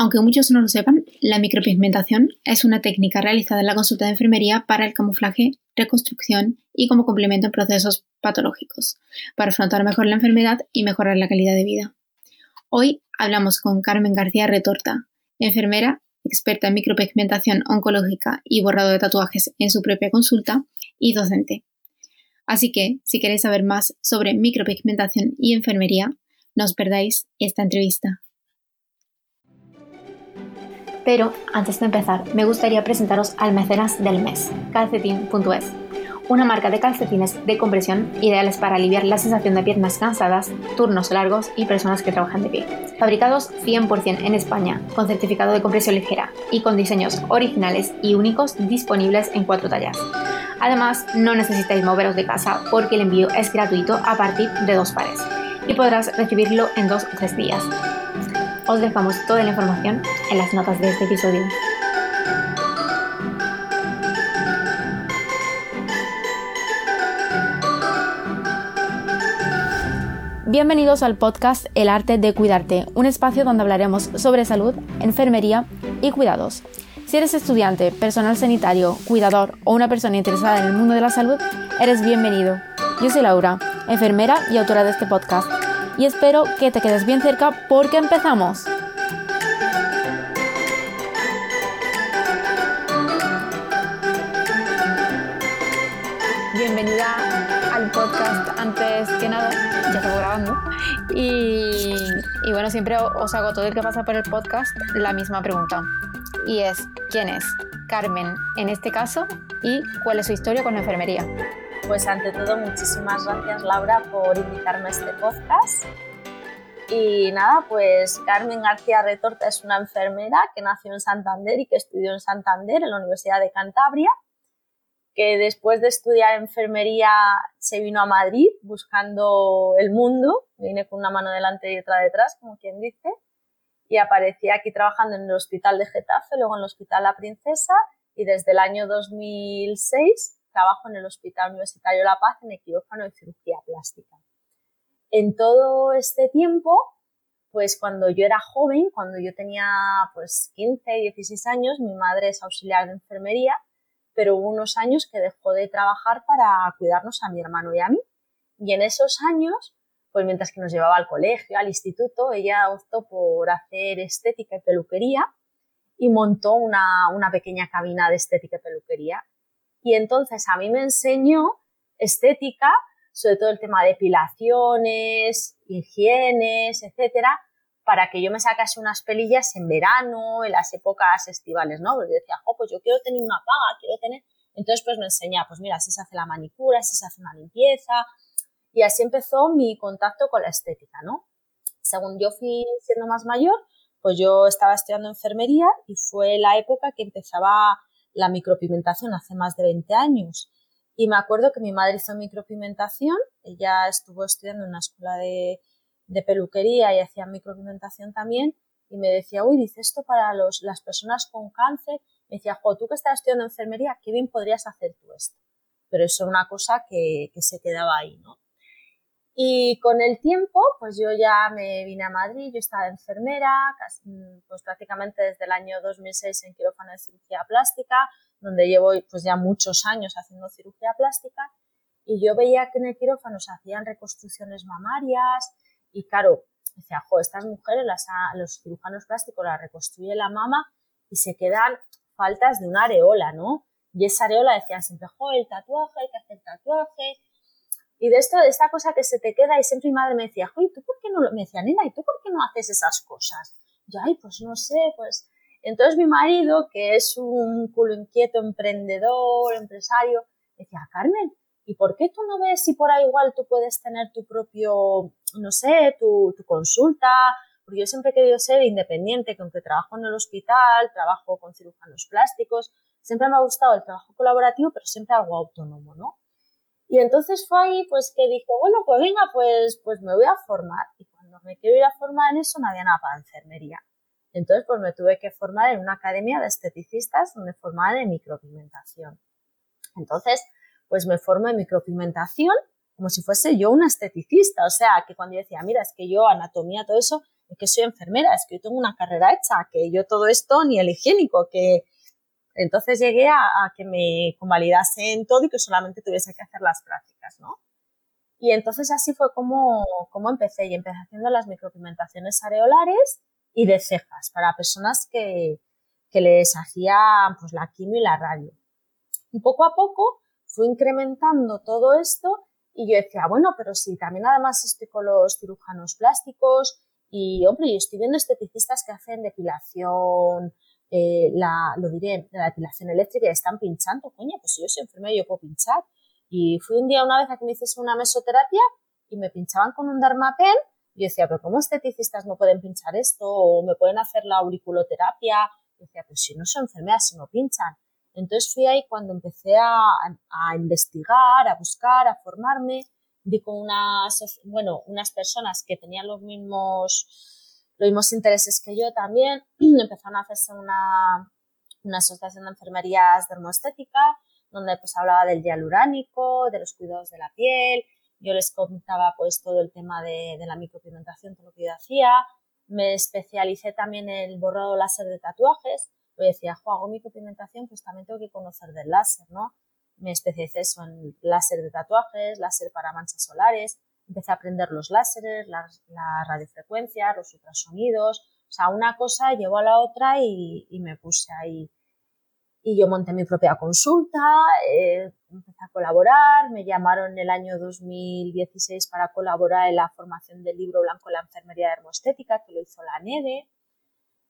Aunque muchos no lo sepan, la micropigmentación es una técnica realizada en la consulta de enfermería para el camuflaje, reconstrucción y como complemento en procesos patológicos, para afrontar mejor la enfermedad y mejorar la calidad de vida. Hoy hablamos con Carmen García Retorta, enfermera, experta en micropigmentación oncológica y borrado de tatuajes en su propia consulta y docente. Así que, si queréis saber más sobre micropigmentación y enfermería, no os perdáis esta entrevista. Pero antes de empezar, me gustaría presentaros al mecenas del mes, calcetín.es, una marca de calcetines de compresión ideales para aliviar la sensación de piernas cansadas, turnos largos y personas que trabajan de pie. Fabricados 100% en España, con certificado de compresión ligera y con diseños originales y únicos disponibles en cuatro tallas. Además, no necesitáis moveros de casa porque el envío es gratuito a partir de dos pares y podrás recibirlo en dos o tres días. Os dejamos toda la información en las notas de este episodio. Bienvenidos al podcast El arte de cuidarte, un espacio donde hablaremos sobre salud, enfermería y cuidados. Si eres estudiante, personal sanitario, cuidador o una persona interesada en el mundo de la salud, eres bienvenido. Yo soy Laura, enfermera y autora de este podcast y espero que te quedes bien cerca porque empezamos. Bienvenida al podcast antes que nada, ya estoy grabando. Y, y bueno, siempre os hago todo el que pasa por el podcast la misma pregunta. Y es, ¿quién es? Carmen en este caso y cuál es su historia con la enfermería. Pues ante todo, muchísimas gracias Laura por invitarme a este podcast. Y nada, pues Carmen García Retorta es una enfermera que nació en Santander y que estudió en Santander, en la Universidad de Cantabria, que después de estudiar enfermería se vino a Madrid buscando el mundo, vine con una mano delante y otra detrás, como quien dice, y aparecía aquí trabajando en el Hospital de Getafe, luego en el Hospital La Princesa, y desde el año 2006 trabajo en el Hospital Universitario La Paz en el quirófano de cirugía plástica. En todo este tiempo, pues cuando yo era joven, cuando yo tenía pues 15, 16 años, mi madre es auxiliar de enfermería, pero hubo unos años que dejó de trabajar para cuidarnos a mi hermano y a mí. Y en esos años, pues mientras que nos llevaba al colegio, al instituto, ella optó por hacer estética y peluquería y montó una, una pequeña cabina de estética y peluquería y entonces a mí me enseñó estética, sobre todo el tema de depilaciones, higienes, etcétera, para que yo me sacase unas pelillas en verano, en las épocas estivales, ¿no? Porque decía, oh, pues yo quiero tener una paga, quiero tener... Entonces, pues me enseñaba, pues mira, si se hace la manicura, si se hace una limpieza. Y así empezó mi contacto con la estética, ¿no? Según yo fui siendo más mayor, pues yo estaba estudiando enfermería y fue la época que empezaba la micropigmentación hace más de 20 años. Y me acuerdo que mi madre hizo micropigmentación, ella estuvo estudiando en una escuela de, peluquería y hacía micropigmentación también, y me decía, uy, dice esto para las personas con cáncer. Me decía, jo, tú que estás estudiando enfermería, qué bien podrías hacer tú esto. Pero eso es una cosa que, que se quedaba ahí, ¿no? Y con el tiempo, pues yo ya me vine a Madrid, yo estaba enfermera, pues prácticamente desde el año 2006 en quirófano de cirugía plástica, donde llevo pues ya muchos años haciendo cirugía plástica, y yo veía que en el quirófano se hacían reconstrucciones mamarias, y claro, decía, jo, estas mujeres, las, los cirujanos plásticos las reconstruye la mama y se quedan faltas de una areola, ¿no? Y esa areola decían siempre, jo, el tatuaje, hay que hacer tatuaje, y de esto, de esta cosa que se te queda, y siempre mi madre me decía, ¿y ¿tú por qué no lo? Me decía, nena, ¿y tú por qué no haces esas cosas? yo, ay, pues no sé, pues. Entonces mi marido, que es un culo inquieto, emprendedor, empresario, decía, Carmen, ¿y por qué tú no ves si por ahí igual tú puedes tener tu propio, no sé, tu, tu consulta? Porque yo siempre he querido ser independiente, que aunque trabajo en el hospital, trabajo con cirujanos plásticos, siempre me ha gustado el trabajo colaborativo, pero siempre algo autónomo, ¿no? Y entonces fue ahí pues que dijo, bueno, pues venga, pues, pues me voy a formar. Y cuando me quiero ir a formar en eso no había nada para enfermería. Entonces pues me tuve que formar en una academia de esteticistas donde formaban en micropigmentación. Entonces pues me formo en micropigmentación como si fuese yo una esteticista. O sea, que cuando yo decía, mira, es que yo anatomía, todo eso, que soy enfermera, es que yo tengo una carrera hecha, que yo todo esto ni el higiénico, que entonces llegué a, que me convalidasen todo y que solamente tuviese que hacer las prácticas, ¿no? Y entonces así fue como, como empecé y empecé haciendo las micropigmentaciones areolares y de cejas para personas que, que les hacía pues, la quimio y la radio. Y poco a poco fui incrementando todo esto y yo decía, bueno, pero si también además estoy con los cirujanos plásticos y, hombre, yo estoy viendo esteticistas que hacen depilación, eh, la, lo diré, la depilación eléctrica están pinchando, coño, pues si yo soy enfermera yo puedo pinchar. Y fui un día una vez a que me hiciese una mesoterapia y me pinchaban con un dermapen y decía, pero ¿cómo esteticistas no pueden pinchar esto? O me pueden hacer la auriculoterapia. Y decía, pues si no son enfermeras, si no pinchan. Entonces fui ahí cuando empecé a, a investigar, a buscar, a formarme. Vi con unas, bueno, unas personas que tenían los mismos los mismos intereses que yo también, empezaron a hacerse una, una asociación de enfermerías dermoestética, donde pues hablaba del hialuránico, de los cuidados de la piel, yo les contaba pues todo el tema de, de la micropigmentación, todo lo que yo hacía, me especialicé también en el borrado láser de tatuajes, yo decía, jo, hago micropigmentación, pues también tengo que conocer del láser, ¿no? Me especialicé eso en láser de tatuajes, láser para manchas solares, empecé a aprender los láseres, las, radiofrecuencias, los ultrasonidos, o sea, una cosa llevó a la otra y, me puse ahí. Y yo monté mi propia consulta, eh, empecé a colaborar, me llamaron en el año 2016 para colaborar en la formación del libro blanco de la enfermería dermostética, que lo hizo la NEDE.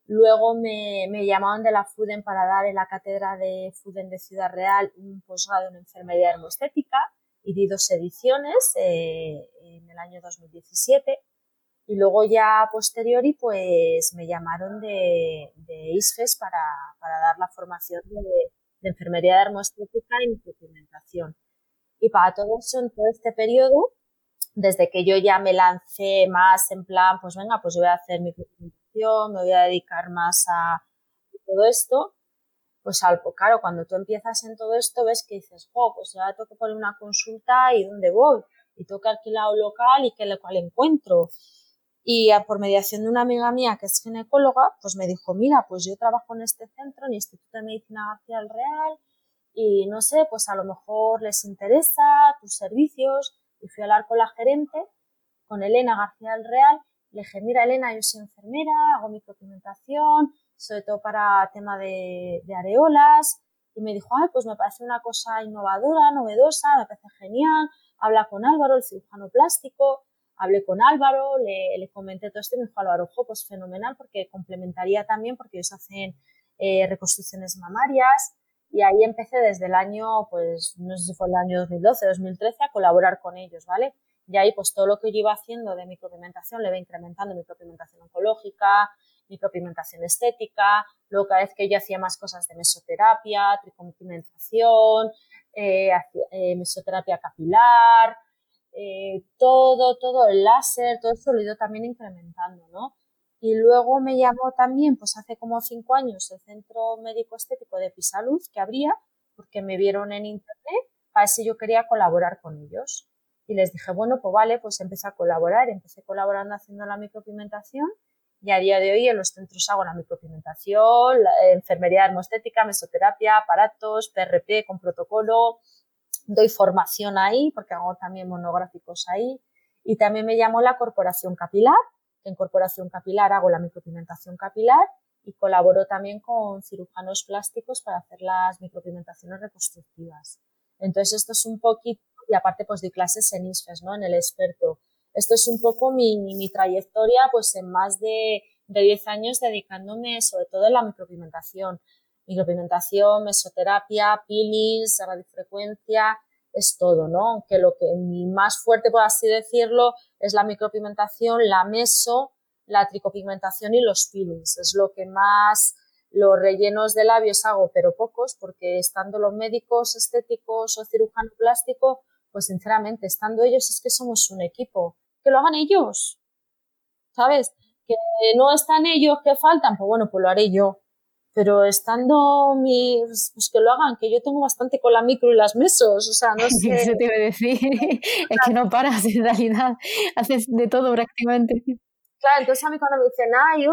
Luego me, me, llamaron de la FUDEN para dar en la cátedra de FUDEN de Ciudad Real un posgrado en enfermería dermostética y di dos ediciones eh, en el año 2017 y luego ya posteriori pues me llamaron de, de ISFES para, para, dar la formación de, de enfermería dermostética y micropigmentación. Y para todo eso, en todo este periodo, desde que yo ya me lancé más en plan, pues venga, pues yo voy a hacer micropigmentación, me voy a dedicar más a todo esto, pues al, claro, cuando tú empiezas en todo esto ves que dices, oh, pues ya tengo que poner una consulta y dónde voy, y tengo que alquilar un local y qué local encuentro. Y por mediación de una amiga mía que es ginecóloga, pues me dijo, mira, pues yo trabajo en este centro, en el Instituto de Medicina García del Real, y no sé, pues a lo mejor les interesa tus servicios. Y fui a hablar con la gerente, con Elena García del Real, le dije, mira Elena, yo soy enfermera, hago micropigmentación, sobre todo para tema de, areolas, y me dijo, ay, pues me parece una cosa innovadora, novedosa, me parece genial, habla con Álvaro, el cirujano plástico, hablé con Álvaro, le, le comenté todo esto y me dijo Álvaro, ojo, pues fenomenal, porque complementaría también, porque ellos hacen eh, reconstrucciones mamarias, y ahí empecé desde el año, pues no sé si fue el año 2012, 2013, a colaborar con ellos, ¿vale? Y ahí pues todo lo que yo iba haciendo de micropigmentación le iba incrementando micropigmentación oncológica, micropigmentación estética, luego cada vez que yo hacía más cosas de mesoterapia, tricopigmentación, eh, eh, mesoterapia capilar, eh, todo, todo el láser, todo eso lo he ido también incrementando, ¿no? Y luego me llamó también, pues hace como cinco años, el Centro Médico Estético de Pisaluz, que habría, porque me vieron en internet, para si yo quería colaborar con ellos. Y les dije, bueno, pues vale, pues empecé a colaborar, empecé colaborando haciendo la micropigmentación y a día de hoy en los centros hago la micropigmentación, la eh, enfermería dermostética, mesoterapia, aparatos, PRP con protocolo, doy formación ahí porque hago también monográficos ahí y también me llamo la corporación capilar, en corporación capilar hago la micropigmentación capilar y colaboro también con cirujanos plásticos para hacer las micropigmentaciones reconstructivas. Entonces esto es un poquito, y aparte pues di clases en ISFES, ¿no? En el experto esto es un poco mi, mi trayectoria, pues en más de, de 10 años dedicándome sobre todo a la micropigmentación. Micropigmentación, mesoterapia, peelings, radiofrecuencia, es todo, ¿no? Aunque lo que mi más fuerte, por así decirlo, es la micropigmentación, la meso, la tricopigmentación y los peelings. Es lo que más los rellenos de labios hago, pero pocos, porque estando los médicos estéticos o cirujano plástico, pues sinceramente, estando ellos es que somos un equipo. Que lo hagan ellos. ¿Sabes? Que no están ellos que faltan, pues bueno, pues lo haré yo. Pero estando mis, pues que lo hagan, que yo tengo bastante con la micro y las mesos, o sea, no sé. Eso te iba a decir, es que no paras en realidad, haces de todo prácticamente. Claro, entonces a mí cuando me dicen, ay,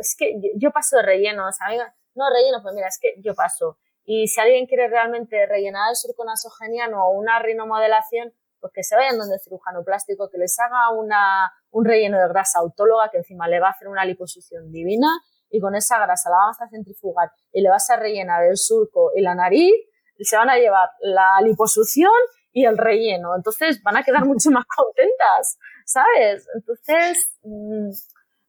es que yo, paso de relleno, o sea, no relleno, pues mira, es que yo paso. Y si alguien quiere realmente rellenar el surco nasogeniano o una rinomodelación, pues que se vayan donde el cirujano plástico, que les haga una, un relleno de grasa autóloga que encima le va a hacer una liposucción divina y con esa grasa la vamos a centrifugar y le vas a rellenar el surco y la nariz, se van a llevar la liposucción y el relleno. Entonces van a quedar mucho más contentas, ¿sabes? Entonces, mm,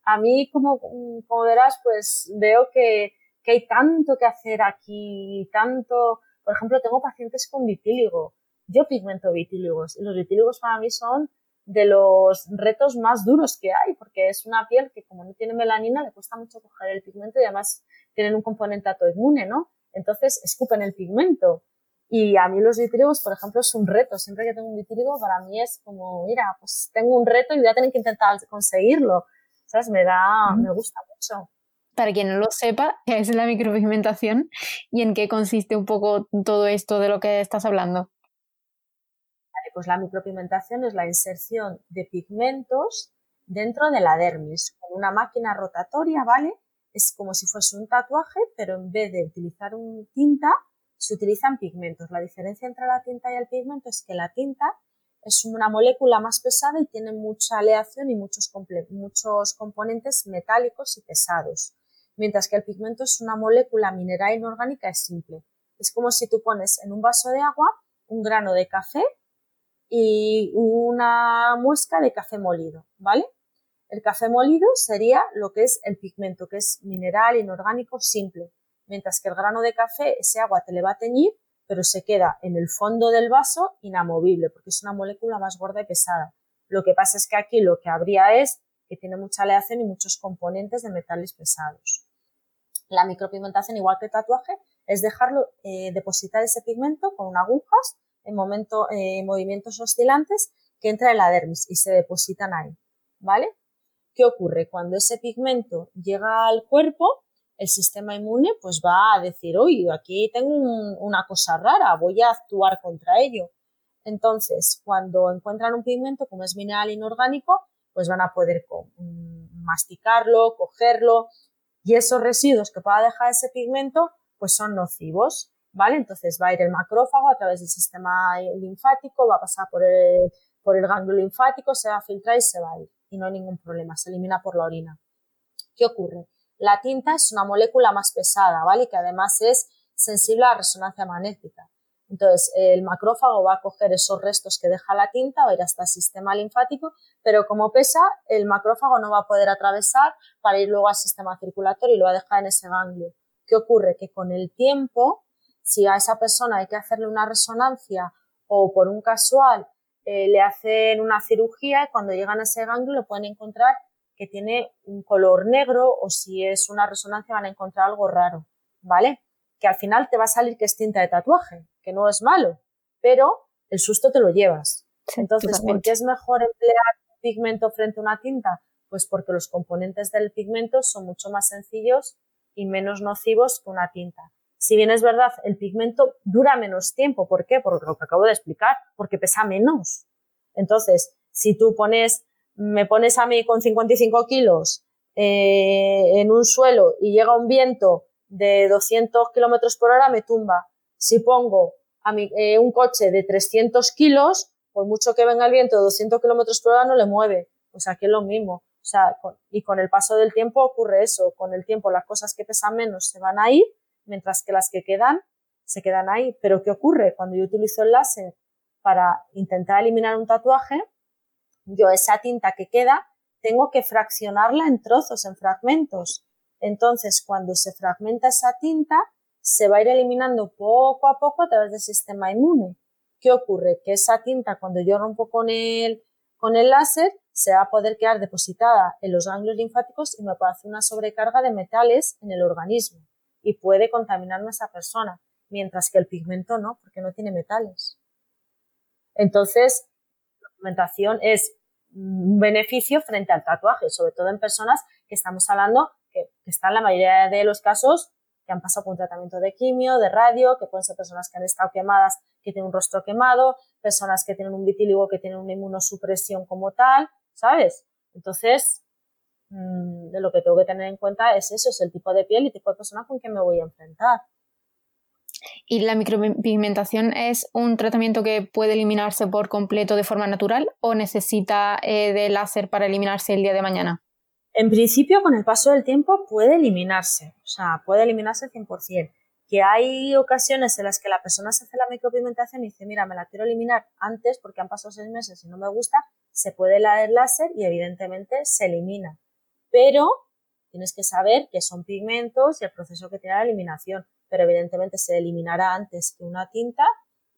a mí, como, como verás, pues veo que, que hay tanto que hacer aquí, tanto, por ejemplo, tengo pacientes con vitíligo. Yo pigmento vitíligos y los vitíligos para mí son de los retos más duros que hay, porque es una piel que como no tiene melanina le cuesta mucho coger el pigmento y además tienen un componente autoinmune, ¿no? Entonces escupen el pigmento. Y a mí los vitíligos, por ejemplo, es un reto. Siempre que tengo un vitíligo, para mí es como, mira, pues tengo un reto y voy a tener que intentar conseguirlo. ¿Sabes? Me da, me gusta mucho. Para quien no lo sepa, ¿qué es la micropigmentación y en qué consiste un poco todo esto de lo que estás hablando? pues la micropigmentación es la inserción de pigmentos dentro de la dermis con una máquina rotatoria, ¿vale? Es como si fuese un tatuaje, pero en vez de utilizar un tinta, se utilizan pigmentos. La diferencia entre la tinta y el pigmento es que la tinta es una molécula más pesada y tiene mucha aleación y muchos, muchos componentes metálicos y pesados, mientras que el pigmento es una molécula mineral inorgánica es simple. Es como si tú pones en un vaso de agua un grano de café y una muesca de café molido, ¿vale? El café molido sería lo que es el pigmento, que es mineral, inorgánico, simple, mientras que el grano de café, ese agua te le va a teñir, pero se queda en el fondo del vaso inamovible, porque es una molécula más gorda y pesada. Lo que pasa es que aquí lo que habría es que tiene mucha aleación y muchos componentes de metales pesados. La micropigmentación, igual que el tatuaje, es dejarlo eh, depositar ese pigmento con agujas en momento, eh, movimientos oscilantes que entra en la dermis y se depositan ahí, ¿vale? ¿Qué ocurre? Cuando ese pigmento llega al cuerpo, el sistema inmune pues va a decir, oye, aquí tengo una cosa rara, voy a actuar contra ello. Entonces, cuando encuentran un pigmento como es mineral inorgánico, pues van a poder mm, masticarlo, cogerlo y esos residuos que pueda dejar ese pigmento pues son nocivos. ¿vale? Entonces va a ir el macrófago a través del sistema linfático, va a pasar por el, por el ganglio linfático, se va a filtrar y se va a ir. Y no hay ningún problema, se elimina por la orina. ¿Qué ocurre? La tinta es una molécula más pesada, ¿vale? Que además es sensible a la resonancia magnética. Entonces, el macrófago va a coger esos restos que deja la tinta, va a ir hasta el sistema linfático, pero como pesa, el macrófago no va a poder atravesar para ir luego al sistema circulatorio y lo va a dejar en ese ganglio. ¿Qué ocurre? Que con el tiempo, si a esa persona hay que hacerle una resonancia o por un casual eh, le hacen una cirugía y cuando llegan a ese ganglio lo pueden encontrar que tiene un color negro o si es una resonancia van a encontrar algo raro, ¿vale? Que al final te va a salir que es tinta de tatuaje, que no es malo, pero el susto te lo llevas. Entonces, ¿por qué es mejor emplear pigmento frente a una tinta? Pues porque los componentes del pigmento son mucho más sencillos y menos nocivos que una tinta. Si bien es verdad, el pigmento dura menos tiempo. ¿Por qué? Por lo que acabo de explicar, porque pesa menos. Entonces, si tú pones, me pones a mí con 55 kilos eh, en un suelo y llega un viento de 200 kilómetros por hora, me tumba. Si pongo a mi, eh, un coche de 300 kilos, por mucho que venga el viento de 200 kilómetros por hora, no le mueve. O sea, que es lo mismo. O sea, y con el paso del tiempo ocurre eso. Con el tiempo las cosas que pesan menos se van a ir mientras que las que quedan se quedan ahí. Pero ¿qué ocurre? Cuando yo utilizo el láser para intentar eliminar un tatuaje, yo esa tinta que queda tengo que fraccionarla en trozos, en fragmentos. Entonces, cuando se fragmenta esa tinta, se va a ir eliminando poco a poco a través del sistema inmune. ¿Qué ocurre? Que esa tinta, cuando yo rompo con el, con el láser, se va a poder quedar depositada en los ganglios linfáticos y me puede hacer una sobrecarga de metales en el organismo y puede contaminarme a esa persona, mientras que el pigmento no, porque no tiene metales. Entonces, la pigmentación es un beneficio frente al tatuaje, sobre todo en personas que estamos hablando que, están en la mayoría de los casos que han pasado por un tratamiento de quimio, de radio, que pueden ser personas que han estado quemadas, que tienen un rostro quemado, personas que tienen un vitíligo, que tienen una inmunosupresión como tal, ¿sabes? Entonces, mm, de lo que tengo que tener en cuenta es eso, es el tipo de piel y tipo de persona con quien me voy a enfrentar. ¿Y la micropigmentación es un tratamiento que puede eliminarse por completo de forma natural o necesita eh, de láser para eliminarse el día de mañana? En principio, con el paso del tiempo puede eliminarse, o sea, puede eliminarse 100%. Que hay ocasiones en las que la persona se hace la micropigmentación y dice, mira, me la quiero eliminar antes porque han pasado seis meses y no me gusta, se puede el láser y evidentemente se elimina. Pero tienes que saber que son pigmentos y el proceso que tiene la eliminación pero evidentemente se eliminará antes que una tinta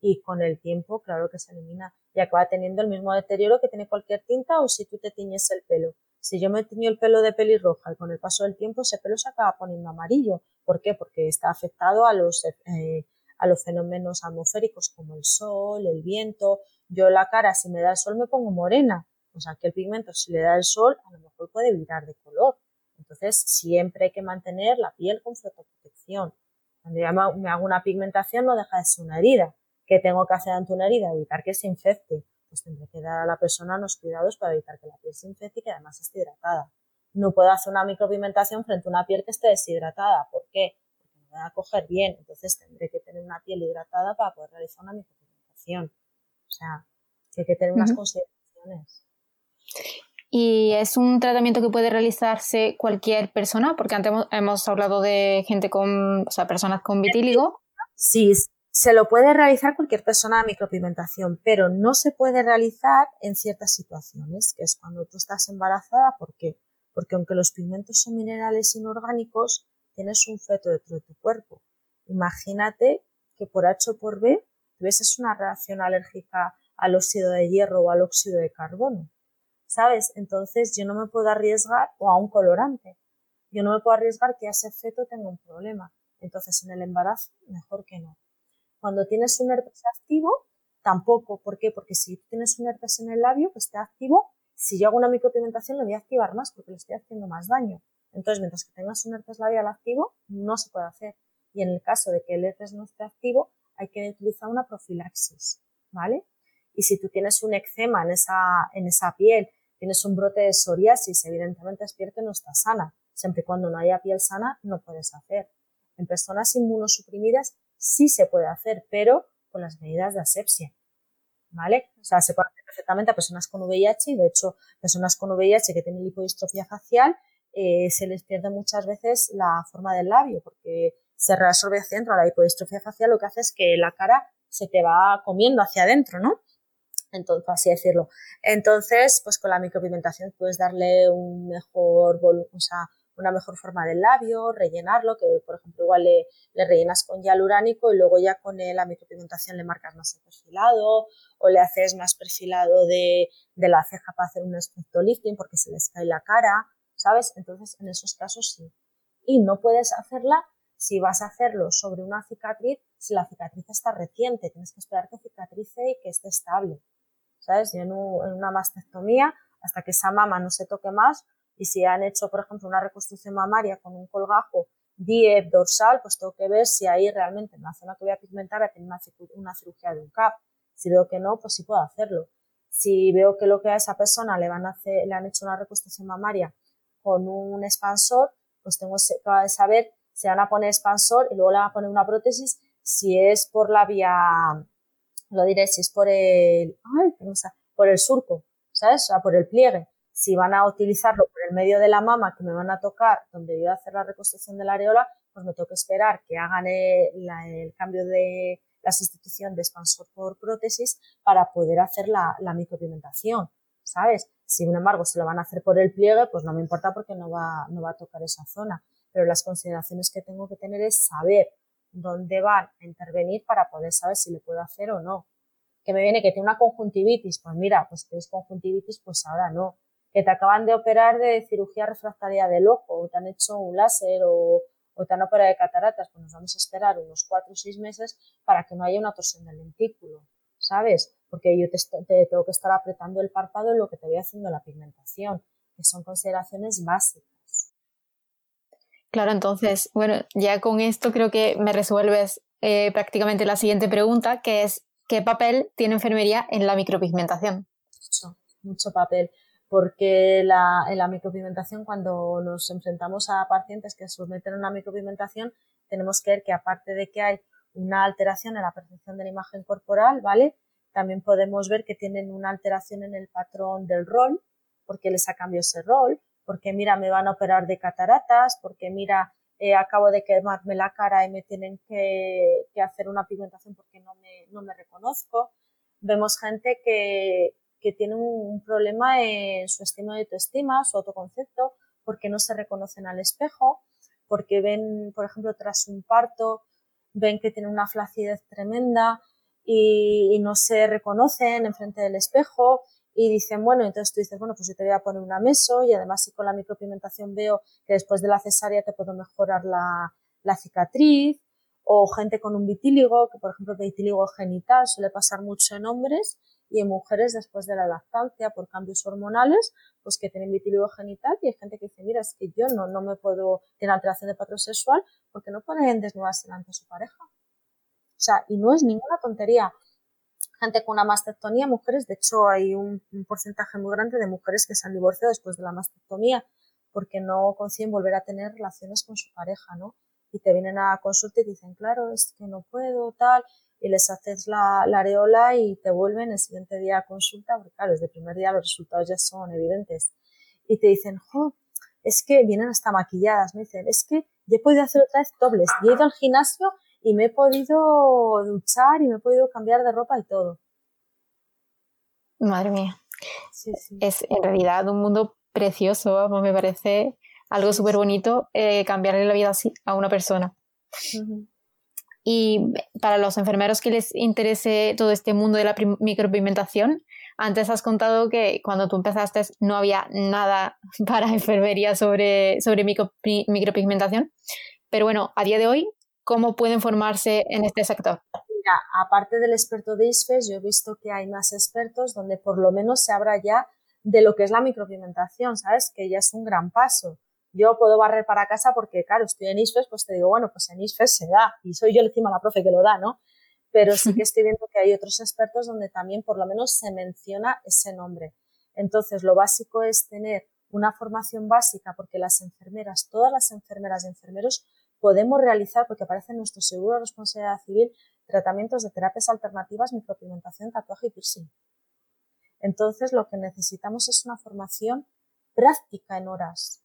y con el tiempo, claro que se elimina y acaba teniendo el mismo deterioro que tiene cualquier tinta o si tú te tiñes el pelo. Si yo me tiño el pelo de pelirroja y con el paso del tiempo ese pelo se acaba poniendo amarillo. ¿Por qué? Porque está afectado a los, eh, a los fenómenos atmosféricos como el sol, el viento. Yo la cara, si me da el sol, me pongo morena. O sea, que el pigmento, si le da el sol, a lo mejor puede virar de color. Entonces, siempre hay que mantener la piel con fotoprotección. Cuando yo me hago una pigmentación no deja de ser una herida. ¿Qué tengo que hacer ante una herida? Evitar que se infecte. Pues tendré que dar a la persona unos cuidados para evitar que la piel se infecte y que además esté hidratada. No puedo hacer una micropigmentación frente a una piel que esté deshidratada. ¿Por qué? Porque no me va a coger bien. Entonces tendré que tener una piel hidratada para poder realizar una micropigmentación. O sea, hay que tener unas consideraciones. Y es un tratamiento que puede realizarse cualquier persona, porque antes hemos, hablado de gente con, o sea, personas con vitíligo. Sí, se lo puede realizar cualquier persona a micropigmentación, pero no se puede realizar en ciertas situaciones, que es cuando tú estás embarazada. ¿Por qué? Porque aunque los pigmentos son minerales inorgánicos, tienes un feto dentro de tu cuerpo. Imagínate que por H o por B tuvieses una reacción alérgica al óxido de hierro o al óxido de carbono ¿sabes? Entonces yo no me puedo arriesgar o a un colorante. Yo no me puedo arriesgar que ese feto tenga un problema. Entonces en el embarazo mejor que no. Cuando tienes un herpes activo, tampoco. ¿Por qué? Porque si tienes un herpes en el labio que esté activo, si yo hago una micropigmentación lo voy a activar más porque le estoy haciendo más daño. Entonces, mientras que tengas un herpes labial activo, no se puede hacer. Y en el caso de que el herpes no esté activo, hay que utilizar una profilaxis, ¿vale? Y si tú tienes un eczema en esa, en esa piel tienes un brote de psoriasis, evidentemente es piel no está sana. Siempre y cuando no haya piel sana, no puedes hacer. En personas inmunosuprimidas sí se puede hacer, pero con las medidas de asepsia. ¿Vale? O sea, se puede hacer perfectamente a personas con VIH y de hecho, personas con VIH que tienen lipodistrofia facial, eh, se les pierde muchas veces la forma del labio porque se reabsorbe hacia adentro. La lipodistrofia facial lo que hace es que la cara se te va comiendo hacia adentro, ¿no? entonces, así decirlo. Entonces, pues con la micropigmentación puedes darle un mejor o sea, una mejor forma del labio, rellenarlo, que por ejemplo igual le, rellenas con hialuránico y luego ya con la micropigmentación le marcas más el perfilado o le haces más perfilado de, la ceja para hacer un aspecto lifting porque se les cae la cara, ¿sabes? Entonces, en esos casos sí. Y no puedes hacerla si vas a hacerlo sobre una cicatriz, si la cicatriz está reciente, tienes que esperar que cicatrice y que esté estable. ¿sabes? en, una mastectomía, hasta que esa mama no se toque más, y si han hecho, por ejemplo, una reconstrucción mamaria con un colgajo DIEP dorsal, pues tengo que ver si ahí realmente en la zona que voy a pigmentar ha tenido una, cirugía de un CAP. Si veo que no, pues sí puedo hacerlo. Si veo que lo que a esa persona le van a hacer, le han hecho una reconstrucción mamaria con un expansor, pues tengo que saber si van a poner expansor y luego le van a poner una prótesis, si es por la vía lo diré si es por el, ay, por el surco, ¿sabes? O sea, por el pliegue. Si van a utilizarlo por el medio de la mama que me van a tocar, donde yo voy a hacer la reconstrucción de la areola, pues me tengo que esperar que hagan el, cambio de la sustitución de expansor por prótesis para poder hacer la, la micropigmentación, ¿sabes? Sin embargo, si lo van a hacer por el pliegue, pues no me importa porque no va, no va a tocar esa zona. Pero las consideraciones que tengo que tener es saber dónde van a intervenir para poder saber si le puedo hacer o no. Que me viene que tiene una conjuntivitis, pues mira, pues tienes conjuntivitis, pues ahora no. Que te acaban de operar de cirugía refractaria del ojo, o te han hecho un láser, o, te han operado de cataratas, pues nos vamos a esperar unos cuatro o seis meses para que no haya una torsión del lentículo, ¿sabes? Porque yo te, te tengo que estar apretando el párpado en lo que te voy haciendo la pigmentación, que son consideraciones básicas. Claro, entonces, bueno, ya con esto creo que me resuelves eh, prácticamente la siguiente pregunta, que es ¿qué papel tiene enfermería en la micropigmentación? Mucho, mucho papel. Porque la, en la micropigmentación, cuando nos enfrentamos a pacientes que someten una micropigmentación, tenemos que ver que aparte de que hay una alteración en la percepción de la imagen corporal, ¿vale? También podemos ver que tienen una alteración en el patrón del rol, porque les ha cambiado ese rol, porque mira, me van a operar de cataratas, porque mira, eh, acabo de quemarme la cara y me tienen que, que hacer una pigmentación porque no me, no me reconozco. Vemos gente que, que tiene un, problema en su estima de autoestima, su autoconcepto, porque no se reconocen al espejo, porque ven, por ejemplo, tras un parto, ven que tienen una flacidez tremenda y, no se reconocen enfrente del espejo y dicen, bueno, entonces tú dices, bueno, pues yo te voy a poner una meso y además si con la micropigmentación veo que después de la cesárea te puedo mejorar la, la cicatriz o gente con un vitíligo, que por ejemplo vitíligo genital suele pasar mucho en hombres y en mujeres después de la lactancia por cambios hormonales, pues que tienen vitíligo genital y hay gente que dice, mira, es que yo no, no me puedo tener alteración de patrón sexual porque no pueden desnudarse delante de su pareja. O sea, y no es ninguna tontería gente con una mastectomía, mujeres, de hecho hay un, porcentaje muy grande de mujeres que se han divorciado después de la mastectomía porque no consiguen volver a tener relaciones con su pareja, ¿no? Y te vienen a consulta y te dicen, claro, es que no puedo, tal, y les haces la, areola y te vuelven el siguiente día a consulta, porque claro, desde el primer día los resultados ya son evidentes. Y te dicen, jo, es que vienen hasta maquilladas, me dicen, es que yo he podido hacer otra vez dobles, y he ido al gimnasio y me he podido duchar y me he podido cambiar de ropa y todo. Madre mía. Es en realidad un mundo precioso, me parece algo súper bonito eh, cambiarle la vida así a una persona. Y para los enfermeros que les interese todo este mundo de la micropigmentación, antes has contado que cuando tú empezaste no había nada para enfermería sobre, sobre micropigmentación, pero bueno, a día de hoy cómo pueden formarse en este sector? Aparte del experto de ISFES, yo he visto que hay más expertos donde por lo menos se habla ya de lo que es la micropigmentación, ¿sabes? Que ya es un gran paso. Yo puedo barrer para casa porque, claro, estoy en ISFES, pues te digo, bueno, pues en ISFES se da y soy yo encima la profe que lo da, ¿no? Pero sí que estoy viendo que hay otros expertos donde también por lo menos se menciona ese nombre. Entonces, lo básico es tener una formación básica porque las enfermeras, todas las enfermeras y enfermeros podemos realizar, porque aparece en nuestro seguro de responsabilidad civil, tratamientos de terapias alternativas, micropigmentación, tatuaje y piercing. Entonces, lo que necesitamos es una formación práctica en horas.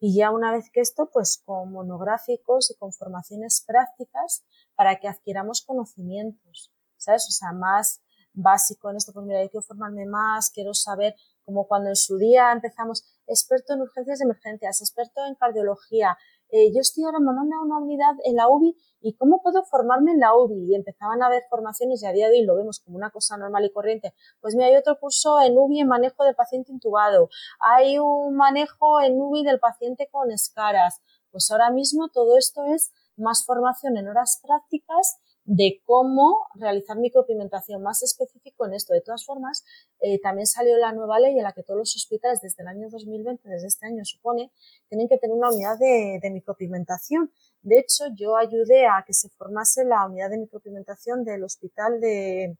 Y ya una vez que esto, pues con monográficos y con formaciones prácticas para que adquiramos conocimientos, ¿sabes? O sea, más básico en esto, pues mira, yo quiero formarme más, quiero saber, como cuando en su día empezamos, experto en urgencias de emergencias, experto en cardiología, eh, yo estoy ahora, me una unidad en la UBI y cómo puedo formarme en la UBI. Y empezaban a haber formaciones y a día de hoy lo vemos como una cosa normal y corriente. Pues mira, hay otro curso en UBI en manejo del paciente intubado. Hay un manejo en UBI del paciente con escaras. Pues ahora mismo todo esto es más formación en horas prácticas de cómo realizar micropigmentación más específico en esto. De todas formas, eh, también salió la nueva ley en la que todos los hospitales desde el año 2020, desde este año supone, tienen que tener una unidad de, micropigmentación. De hecho, yo ayudé a que se formase la unidad de micropigmentación del hospital de,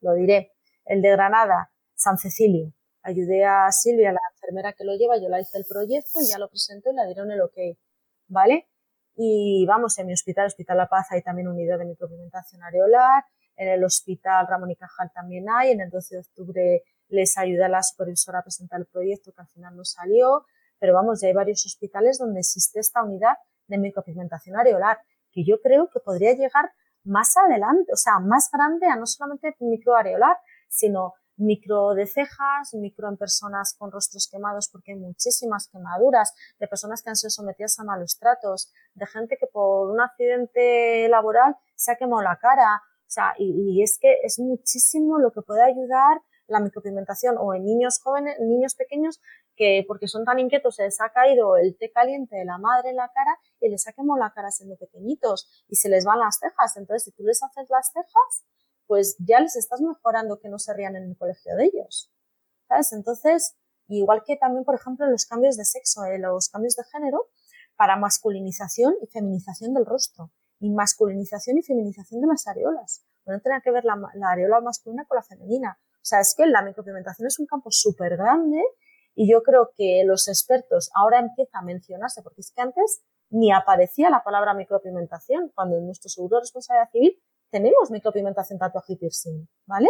lo diré, el de Granada, San Cecilio. Ayudé a Silvia, la enfermera que lo lleva, yo la hice el proyecto, ya lo presenté y la dieron el ok, ¿vale? Y vamos, en mi hospital, Hospital La Paz, hay también unidad de micropigmentación areolar. En el Hospital Ramón y Cajal también hay. En el 12 de octubre les ayuda la supervisora a presentar el proyecto que al final no salió. Pero vamos, ya hay varios hospitales donde existe esta unidad de micropigmentación areolar, que yo creo que podría llegar más adelante, o sea, más grande a no solamente microareolar, sino micro de cejas, micro en personas con rostros quemados porque hay muchísimas quemaduras, de personas que han sido sometidas a malos tratos, de gente que por un accidente laboral se ha quemado la cara. O sea, y, es que es muchísimo lo que puede ayudar la micropigmentación o en niños jóvenes, niños pequeños que porque son tan inquietos se les ha caído el té caliente de la madre en la cara y les ha quemado la cara siendo pequeñitos y se les van las cejas. Entonces, si tú les haces las cejas, pues ya les estás mejorando que no se rían en el colegio de ellos. ¿Sabes? Entonces, igual que también, por ejemplo, los cambios de sexo, eh, los cambios de género, para masculinización y feminización del rostro, y masculinización y feminización de las areolas. No tiene que ver la, areola masculina con la femenina. O sea, es que la micropigmentación es un campo súper grande y yo creo que los expertos ahora empiezan a mencionarse, porque es que antes ni aparecía la palabra micropigmentación, cuando en nuestro seguro de responsabilidad civil tenemos micropigmentación, tatuaje y piercing, ¿vale?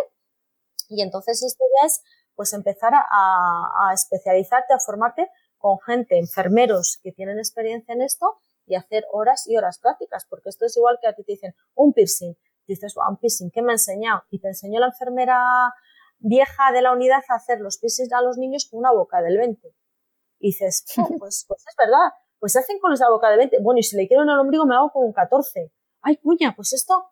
Y entonces esto ya es pues empezar a, a especializarte, a formarte con gente, enfermeros que tienen experiencia en esto y hacer horas y horas prácticas, porque esto es igual que a ti te dicen un piercing, dices, un piercing, ¿qué me ha enseñado? Y te enseñó la enfermera vieja de la unidad a hacer los piercings a los niños con una boca del 20. Y dices, oh, pues, pues es verdad, pues se hacen con esa boca del 20. Bueno, y si le quiero en el ombligo me hago con un 14. Ay, cuña, pues esto,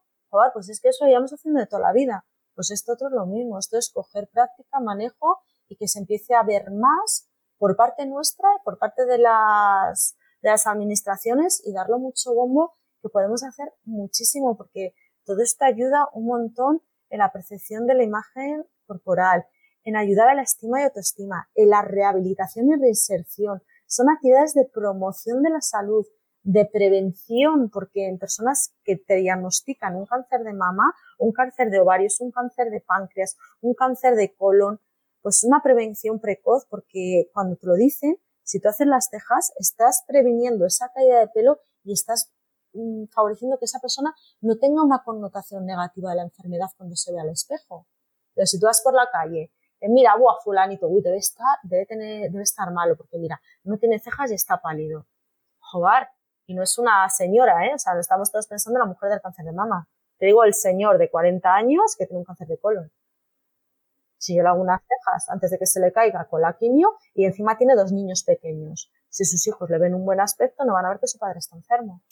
pues es que eso llevamos haciendo de toda la vida. Pues esto otro es lo mismo, esto es coger práctica, manejo y que se empiece a ver más por parte nuestra y por parte de las de las administraciones y darlo mucho bombo, que podemos hacer muchísimo, porque todo esto ayuda un montón en la percepción de la imagen corporal, en ayudar a la estima y autoestima, en la rehabilitación y reinserción. Son actividades de promoción de la salud, de prevención, porque en personas que te diagnostican un cáncer de mama, un cáncer de ovarios, un cáncer de páncreas, un cáncer de colon, pues una prevención precoz, porque cuando te lo dicen, si tú haces las cejas, estás previniendo esa caída de pelo y estás mm, favoreciendo que esa persona no tenga una connotación negativa de la enfermedad cuando se ve al espejo. Pero si tú vas por la calle, eh, mira, buah, fulanito, uy, debe estar, debe tener, debe estar malo, porque mira, no tiene cejas y está pálido. Joder, y no es una señora, ¿eh? O sea, estamos todos pensando en la mujer del cáncer de mama. Te digo el señor de 40 años que tiene un cáncer de colon si yo le hago unas cejas antes de que se le caiga con la quimio y encima tiene dos niños pequeños. Si sus hijos le ven un buen aspecto, no van a ver que su padre está enfermo.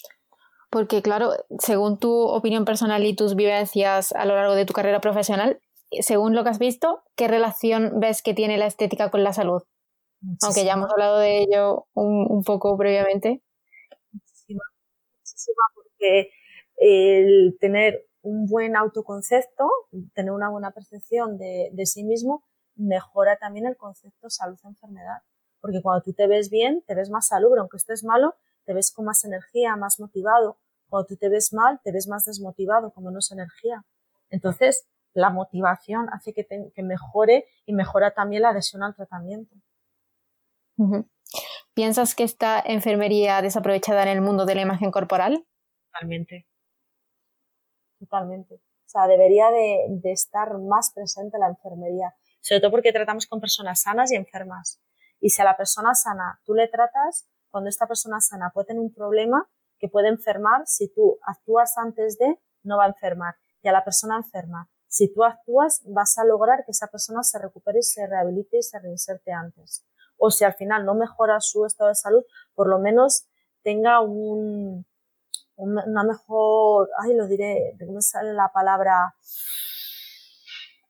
Porque claro, según tu opinión personal y tus vivencias a lo largo de tu carrera profesional, según lo que has visto, ¿qué relación ves que tiene la estética con la salud? Aunque ya hemos hablado de ello un, poco previamente. Porque el tener un buen autoconcepto, tener una buena percepción de, sí mismo, mejora también el concepto salud-enfermedad. Porque cuando tú te ves bien, te ves más salubre, aunque estés malo, te ves con más energía, más motivado. Cuando tú te ves mal, te ves más desmotivado, con menos energía. Entonces, la motivación hace que, mejore y mejora también la adhesión al tratamiento. ¿Piensas que esta enfermería desaprovechada en el mundo de la imagen corporal? Totalmente totalmente. O sea, debería de, estar más presente la enfermería, sobre todo porque tratamos con personas sanas y enfermas. Y si a la persona sana tú le tratas, cuando esta persona sana puede tener un problema que puede enfermar, si tú actúas antes de, no va a enfermar. Y a la persona enferma, si tú actúas, vas a lograr que esa persona se recupere, se rehabilite y se reinserte antes. O si al final no mejora su estado de salud, por lo menos tenga un, una mejor, ay, lo diré, de cómo sale la palabra,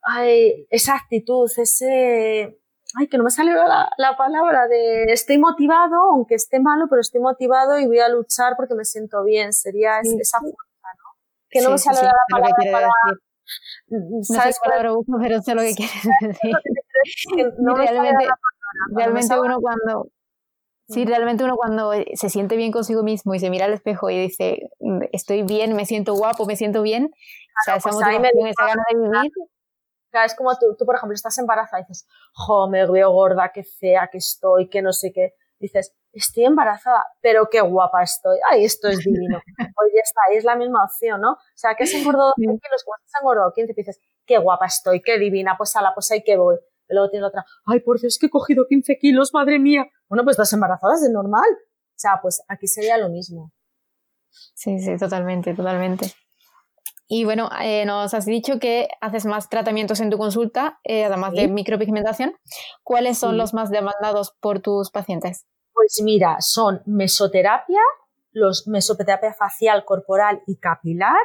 ay, esa actitud, ese, ay, que no me sale la, la, palabra de estoy motivado, aunque esté malo, pero estoy motivado y voy a luchar porque me siento bien, sería esa fuerza, ¿no? Que no me sale la palabra para... ¿Sabes no palabra pero sé lo que quieres decir. realmente, realmente uno cuando, Sí, realmente uno cuando eh, se siente bien consigo mismo y se mira al espejo y dice, mm, estoy bien, me siento guapo, me siento bien, o sea, esa pues motivación, esa gana de vivir. es como tú, tú, por ejemplo, estás embarazada y dices, jo, me veo gorda, qué fea que estoy, que no sé qué. Dices, estoy embarazada, pero qué guapa estoy. Ay, esto es divino. Oye, ya está, ahí es la misma opción, ¿no? O sea, que has engordado 100 kilos, has engordado 15, dices, qué guapa estoy, qué divina, pues la pues ahí que voy. Y luego tiene otra, ay, por Dios, que he cogido 15 kilos, madre mía. Bueno, pues estás embarazada, es de normal. O sea, pues aquí sería lo mismo. Sí, sí, totalmente, totalmente. Y bueno, eh, nos has dicho que haces más tratamientos en tu consulta, eh, además de micropigmentación. ¿Cuáles son los más demandados por tus pacientes? Pues mira, son mesoterapia, los mesoterapia facial, corporal y capilar,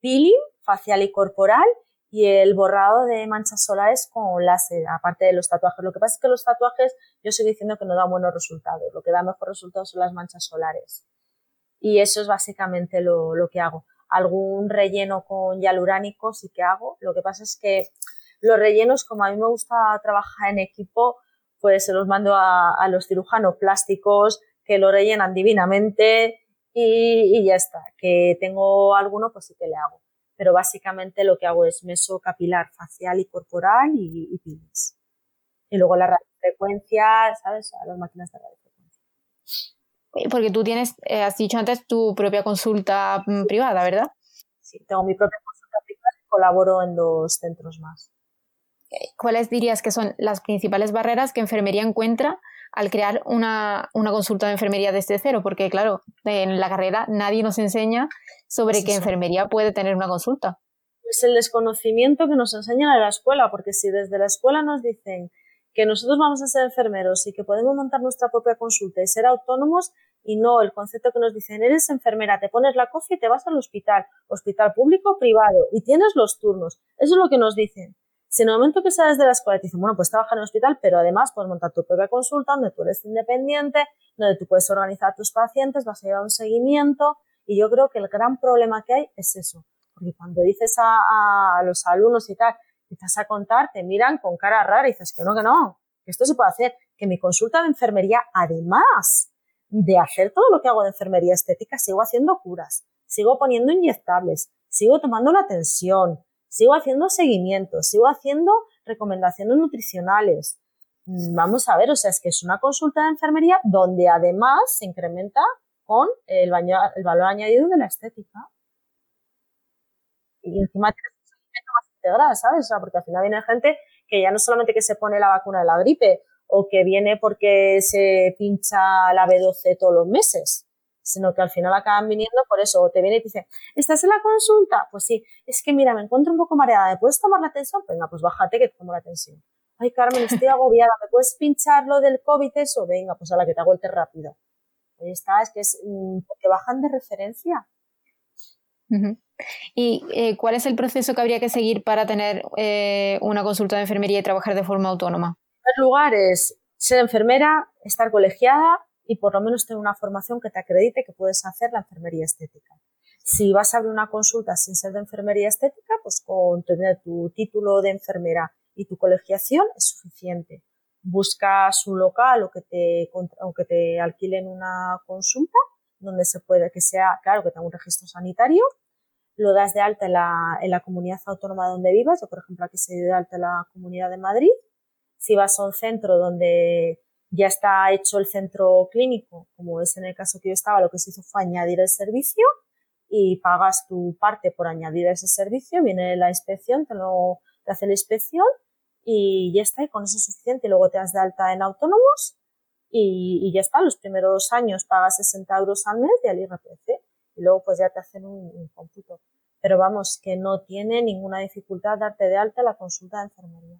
peeling facial y corporal y el borrado de manchas solares con láser, aparte de los tatuajes. Lo que pasa es que los tatuajes yo sigo diciendo que no dan buenos resultados. Lo que da mejor resultados son las manchas solares. Y eso es básicamente lo, que hago. Algún relleno con hialuránico sí que hago. Lo que pasa es que los rellenos, como a mí me gusta trabajar en equipo, pues se los mando a, a los cirujanos plásticos que lo rellenan divinamente y, y ya está. Que tengo alguno, pues sí que le hago pero básicamente lo que hago es meso capilar facial y corporal y, y pieles. Y luego la radiofrecuencia, ¿sabes? A las máquinas de radiofrecuencia. Porque tú tienes, eh, has dicho antes, tu propia consulta mm, privada, ¿verdad? Sí, tengo mi propia consulta privada y colaboro en dos centros más. ¿Cuáles dirías que son las principales barreras que enfermería encuentra al crear una, consulta de enfermería desde cero? Porque, claro, en la carrera nadie nos enseña sobre qué enfermería puede tener una consulta. Pues el desconocimiento que nos enseñan en la escuela, porque si desde la escuela nos dicen que nosotros vamos a ser enfermeros y que podemos montar nuestra propia consulta y ser autónomos y no el concepto que nos dicen, eres enfermera, te pones la cofia y te vas al hospital, hospital público o privado y tienes los turnos. Eso es lo que nos dicen. Si en el momento que sales de la escuela te dicen, bueno, pues trabaja en el hospital, pero además puedes montar tu propia consulta donde tú eres independiente, donde tú puedes organizar a tus pacientes, vas a llevar un seguimiento y yo creo que el gran problema que hay es eso. Porque cuando dices a, a los alumnos y tal, empiezas a contar, te miran con cara rara y dices que no, que no, que esto se puede hacer, que mi consulta de enfermería, además de hacer todo lo que hago de enfermería estética, sigo haciendo curas, sigo poniendo inyectables, sigo tomando la tensión, sigo haciendo seguimiento, sigo haciendo recomendaciones nutricionales. Mm, vamos a ver, o sea, es que es una consulta de enfermería donde además se incrementa con el, valor añadido de la estética. Y encima tienes un seguimiento más integral, ¿sabes? O sea, porque al final viene gente que ya no solamente que se pone la vacuna de la gripe o que viene porque se pincha la B12 todos los meses, sino que al final acaban viniendo por eso, o te viene y te dice, ¿estás en la consulta? Pues sí, es que mira, me encuentro un poco mareada, ¿me puedes tomar la tensión? Venga, pues bájate que te tomo la tensión. Ay, Carmen, estoy agobiada, ¿me puedes pinchar lo del COVID eso? Venga, pues a la que te hago el té rápido. Ahí está, es que es mm, porque bajan de referencia. ¿Y eh, cuál es el proceso que habría que seguir para tener eh, una consulta de enfermería y trabajar de forma autónoma? En primer lugar es ser enfermera, estar colegiada y por lo menos tener una formación que te acredite que puedes hacer la enfermería estética. Si vas a abrir una consulta sin ser de enfermería estética, pues con tener tu título de enfermera y tu colegiación es suficiente. Buscas un local o que te, o que te alquilen una consulta donde se puede que sea, claro, que tenga un registro sanitario lo das de alta en la, en la comunidad autónoma donde vivas. Yo, por ejemplo, aquí se dio de alta en la Comunidad de Madrid. Si vas a un centro donde ya está hecho el centro clínico, como es en el caso que yo estaba, lo que se hizo fue añadir el servicio y pagas tu parte por añadir ese servicio, viene la inspección, te, lo, te hace la inspección y ya está, y con eso es suficiente. Luego te das de alta en autónomos y, ya está, los primeros años pagas 60 euros al mes de al IRPF y luego pues ya te hacen un, un cómputo. Pero vamos, que no tiene ninguna dificultad darte de alta la consulta de enfermería.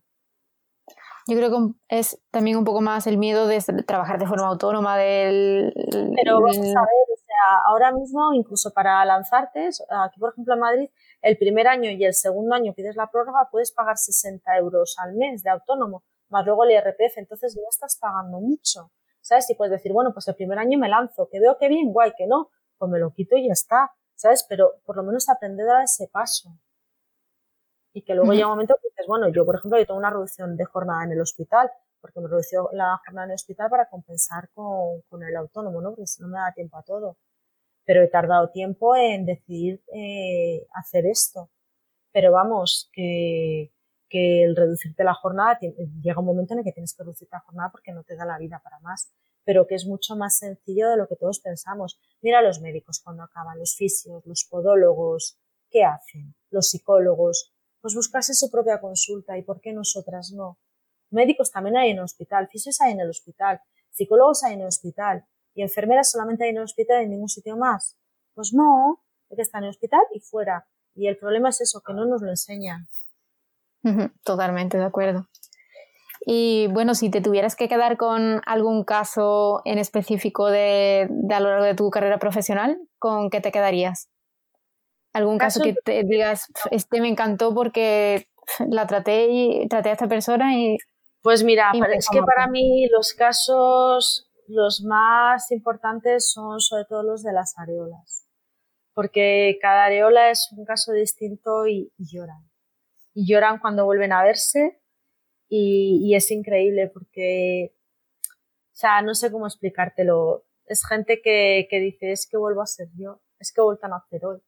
Yo creo que es también un poco más el miedo de trabajar de forma autónoma del... Pero vamos a ver, o sea, ahora mismo incluso para lanzarte, aquí por ejemplo en Madrid, el primer año y el segundo año pides la prórroga, puedes pagar 60 euros al mes de autónomo, más luego el IRPF, entonces no estás pagando mucho. ¿Sabes? Y puedes decir, bueno, pues el primer año me lanzo, que veo que bien, guay, que no, pues me lo quito y ya está, ¿sabes? Pero por lo menos aprender a dar ese paso. Y que luego llega un momento que dices, bueno, yo por ejemplo, yo tengo una reducción de jornada en el hospital, porque me redució la jornada en el hospital para compensar con, con el autónomo, ¿no? Porque si no me da tiempo a todo. Pero he tardado tiempo en decidir eh, hacer esto. Pero vamos, que, que el reducirte la jornada, llega un momento en el que tienes que reducirte la jornada porque no te da la vida para más pero que es mucho más sencillo de lo que todos pensamos. Mira los médicos cuando acaban, los fisios, los podólogos, ¿qué hacen? Los psicólogos, pues buscarse su propia consulta y por qué nosotras no. Médicos también hay en el hospital, fisios hay en el hospital, psicólogos hay en el hospital y enfermeras solamente hay en el hospital y en ningún sitio más. Pues no, hay que estar en el hospital y fuera. Y el problema es eso, que no nos lo enseñan. Totalmente de acuerdo. Y bueno, si te tuvieras que quedar con algún caso en específico de, a lo largo de tu carrera profesional, ¿con qué te quedarías? ¿Algún caso, que te digas, este me encantó porque la traté y traté a esta persona y... Pues mira, es que para mí los casos, los más importantes son sobre todo los de las areolas. Porque cada areola es un caso distinto y lloran. Y lloran cuando vuelven a verse, y, es increíble porque, o sea, no sé cómo explicártelo. Es gente que, que dice, es que vuelvo a ser yo, es que he vuelto a nacer hoy.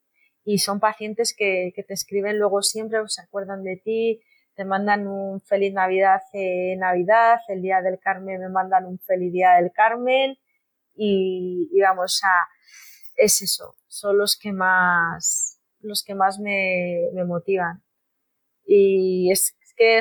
Y son pacientes que, que te escriben luego siempre, se acuerdan de ti, te mandan un feliz Navidad en Navidad, el día del Carmen me mandan un feliz día del Carmen y, y vamos a, es eso, son los que más, los que más me, me motivan. Y es, que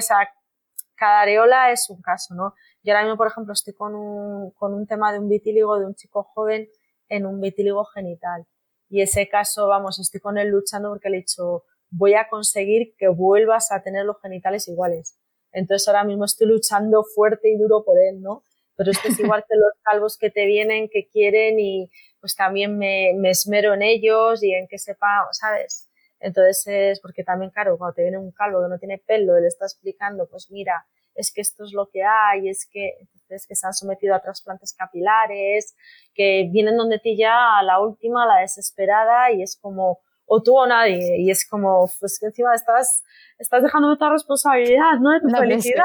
cada areola es un caso, ¿no? Yo ahora mismo, por ejemplo, estoy con un, con un tema de un vitíligo de un chico joven en un vitíligo genital. Y ese caso, vamos, estoy con él luchando porque le he dicho, voy a conseguir que vuelvas a tener los genitales iguales. Entonces ahora mismo estoy luchando fuerte y duro por él, ¿no? Pero esto es igual que los calvos que te vienen, que quieren y pues también me, me esmero en ellos y en que sepa, ¿sabes? Entonces es porque también, claro, cuando te viene un calvo que no tiene pelo le está explicando, pues mira, es que esto es lo que hay, es que, entonces, que se han sometido a trasplantes capilares, que vienen donde ti ya a la última, a la desesperada y es como, o tú o nadie. Y es como, pues que encima estás, estás dejando tu responsabilidad, ¿no? De tu felicidad.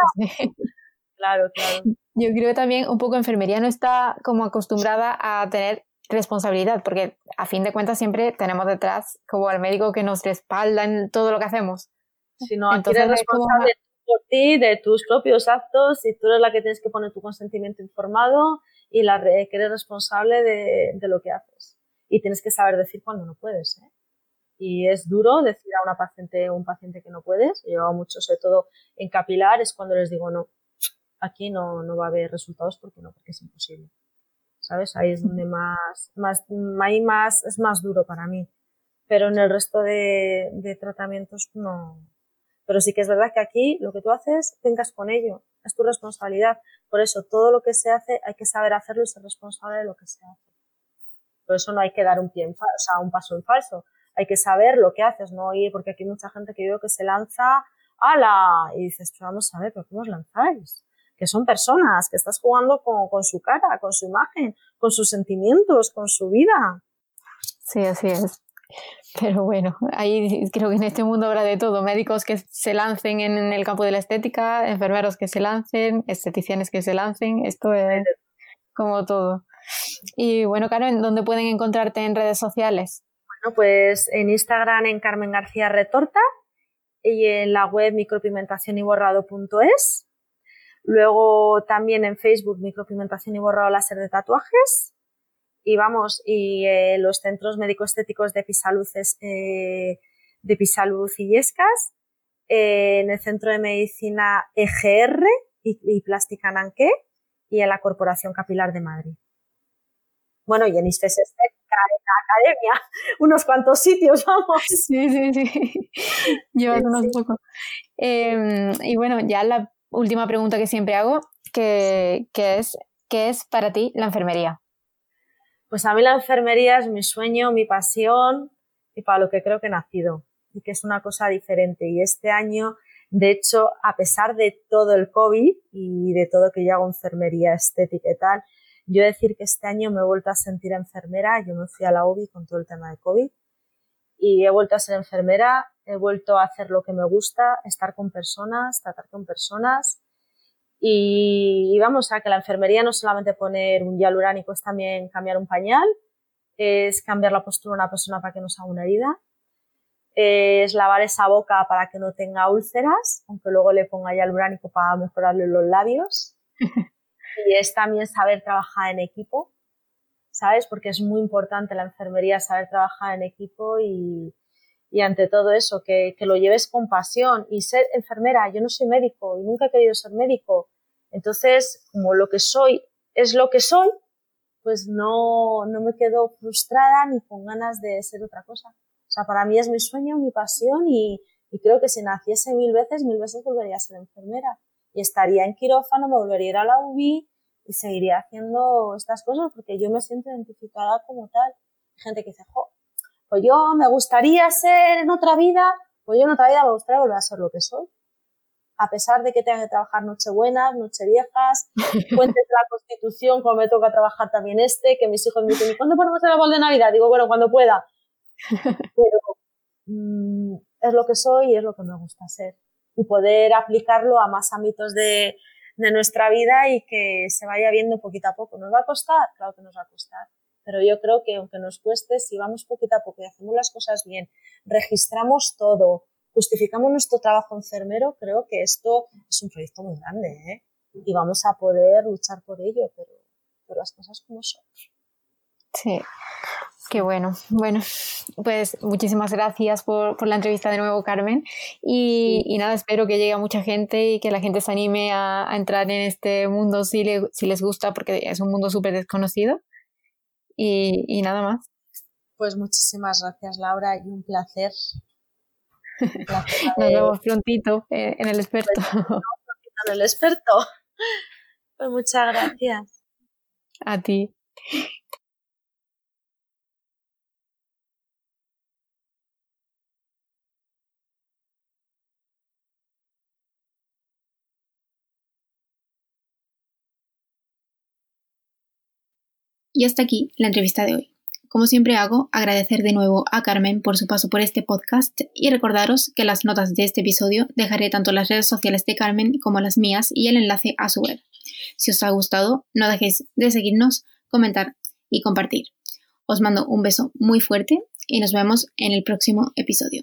Claro, claro. Yo creo que también un poco enfermería no está como acostumbrada a tener responsabilidad, porque a fin de cuentas siempre tenemos detrás como el médico que nos respalda en todo lo que hacemos. Si no, Entonces, eres responsable por ti, de tus propios actos, y tú eres la que tienes que poner tu consentimiento informado y la que eres responsable de, lo que haces. Y tienes que saber decir cuando no puedes, ¿eh? y es duro decir a una paciente un paciente que no puedes. Yo mucho, sobre todo en capilar, es cuando les digo no, aquí no, no va a haber resultados porque no, porque es imposible. ¿Sabes? Ahí es donde más, más, ahí más, es más duro para mí. Pero en el resto de, de tratamientos no. Pero sí que es verdad que aquí lo que tú haces, tengas con ello. Es tu responsabilidad. Por eso todo lo que se hace hay que saber hacerlo y ser responsable de lo que se hace. Por eso no hay que dar un pie en falso, o sea, un paso en falso hay que saber lo que haces, ¿no? Y porque aquí hay mucha gente que veo que se lanza a la... Y dices, pero vamos a ver, ¿pero cómo os lanzáis? Que son personas, que estás jugando con, con su cara, con su imagen, con sus sentimientos, con su vida. Sí, así es. Pero bueno, ahí creo que en este mundo habrá de todo. Médicos que se lancen en el campo de la estética, enfermeros que se lancen, esteticianes que se lancen. Esto es como todo. Y bueno, Karen, ¿dónde pueden encontrarte en redes sociales? pues en Instagram en Carmen García Retorta y en la web micropigmentacionyborrado.es. Luego también en Facebook micropigmentación y borrado láser de tatuajes. Y vamos, y eh, los centros médico-estéticos de Pisaluz, eh, de Pisaluz y Yescas, eh, en el Centro de Medicina EGR y, y Plástica Nanqué y en la Corporación Capilar de Madrid. Bueno, y en la academia, unos cuantos sitios, vamos. Sí, sí, sí. Llevas unos pocos. Em, y bueno, ya la última pregunta que siempre hago, que, es, ¿qué es para ti la enfermería? Pues a mí la enfermería es mi sueño, mi pasión y para lo que creo que he nacido. Y que es una cosa diferente. Y este año, de hecho, a pesar de todo el COVID y de todo que yo hago enfermería estética y tal, yo decir que este año me he vuelto a sentir enfermera, yo me fui a la UBI con todo el tema de COVID y he vuelto a ser enfermera, he vuelto a hacer lo que me gusta, estar con personas, tratar con personas y, vamos a que la enfermería no solamente poner un hialuránico, es también cambiar un pañal, es cambiar la postura de una persona para que no se haga una herida, es lavar esa boca para que no tenga úlceras, aunque luego le ponga hialuránico para mejorarle los labios. y es también saber trabajar en equipo, ¿sabes? Porque es muy importante la enfermería saber trabajar en equipo y, y ante todo eso, que, que, lo lleves con pasión y ser enfermera. Yo no soy médico y nunca he querido ser médico. Entonces, como lo que soy es lo que soy, pues no, no me quedo frustrada ni con ganas de ser otra cosa. O sea, para mí es mi sueño, mi pasión y, y creo que si naciese mil veces, mil veces volvería a ser enfermera y estaría en quirófano, me volvería a la UBI y seguiría haciendo estas cosas porque yo me siento identificada como tal. Gente que dice, pues yo me gustaría ser en otra vida, pues yo en otra vida me gustaría volver a ser lo que soy. A pesar de que tenga que trabajar nochebuenas, nocheviejas, puentes de la Constitución, como me toca trabajar también este, que mis hijos me dicen, ¿cuándo ponemos el árbol de Navidad? Digo, bueno, cuando pueda. Pero mm, es lo que soy y es lo que me gusta ser y poder aplicarlo a más ámbitos de, de nuestra vida y que se vaya viendo poquito a poco. ¿Nos va a costar? Claro que nos va a costar, pero yo creo que aunque nos cueste, si vamos poquito a poco y hacemos las cosas bien, registramos todo, justificamos nuestro trabajo enfermero, creo que esto es un proyecto muy grande, ¿eh? Y vamos a poder luchar por ello, pero, pero las cosas como son. Sí, Qué bueno. Bueno, pues muchísimas gracias por, la entrevista de nuevo, Carmen. Y, nada, espero que llegue a mucha gente y que la gente se anime a, entrar en este mundo si, si les gusta, porque es un mundo súper desconocido. Y, nada más. Pues muchísimas gracias, Laura, y un placer. Nos vemos prontito eh, en el experto. en el experto. Pues muchas gracias. A ti. Y hasta aquí la entrevista de hoy. Como siempre hago, agradecer de nuevo a Carmen por su paso por este podcast y recordaros que las notas de este episodio dejaré tanto las redes sociales de Carmen como las mías y el enlace a su web. Si os ha gustado, no dejéis de seguirnos, comentar y compartir. Os mando un beso muy fuerte y nos vemos en el próximo episodio.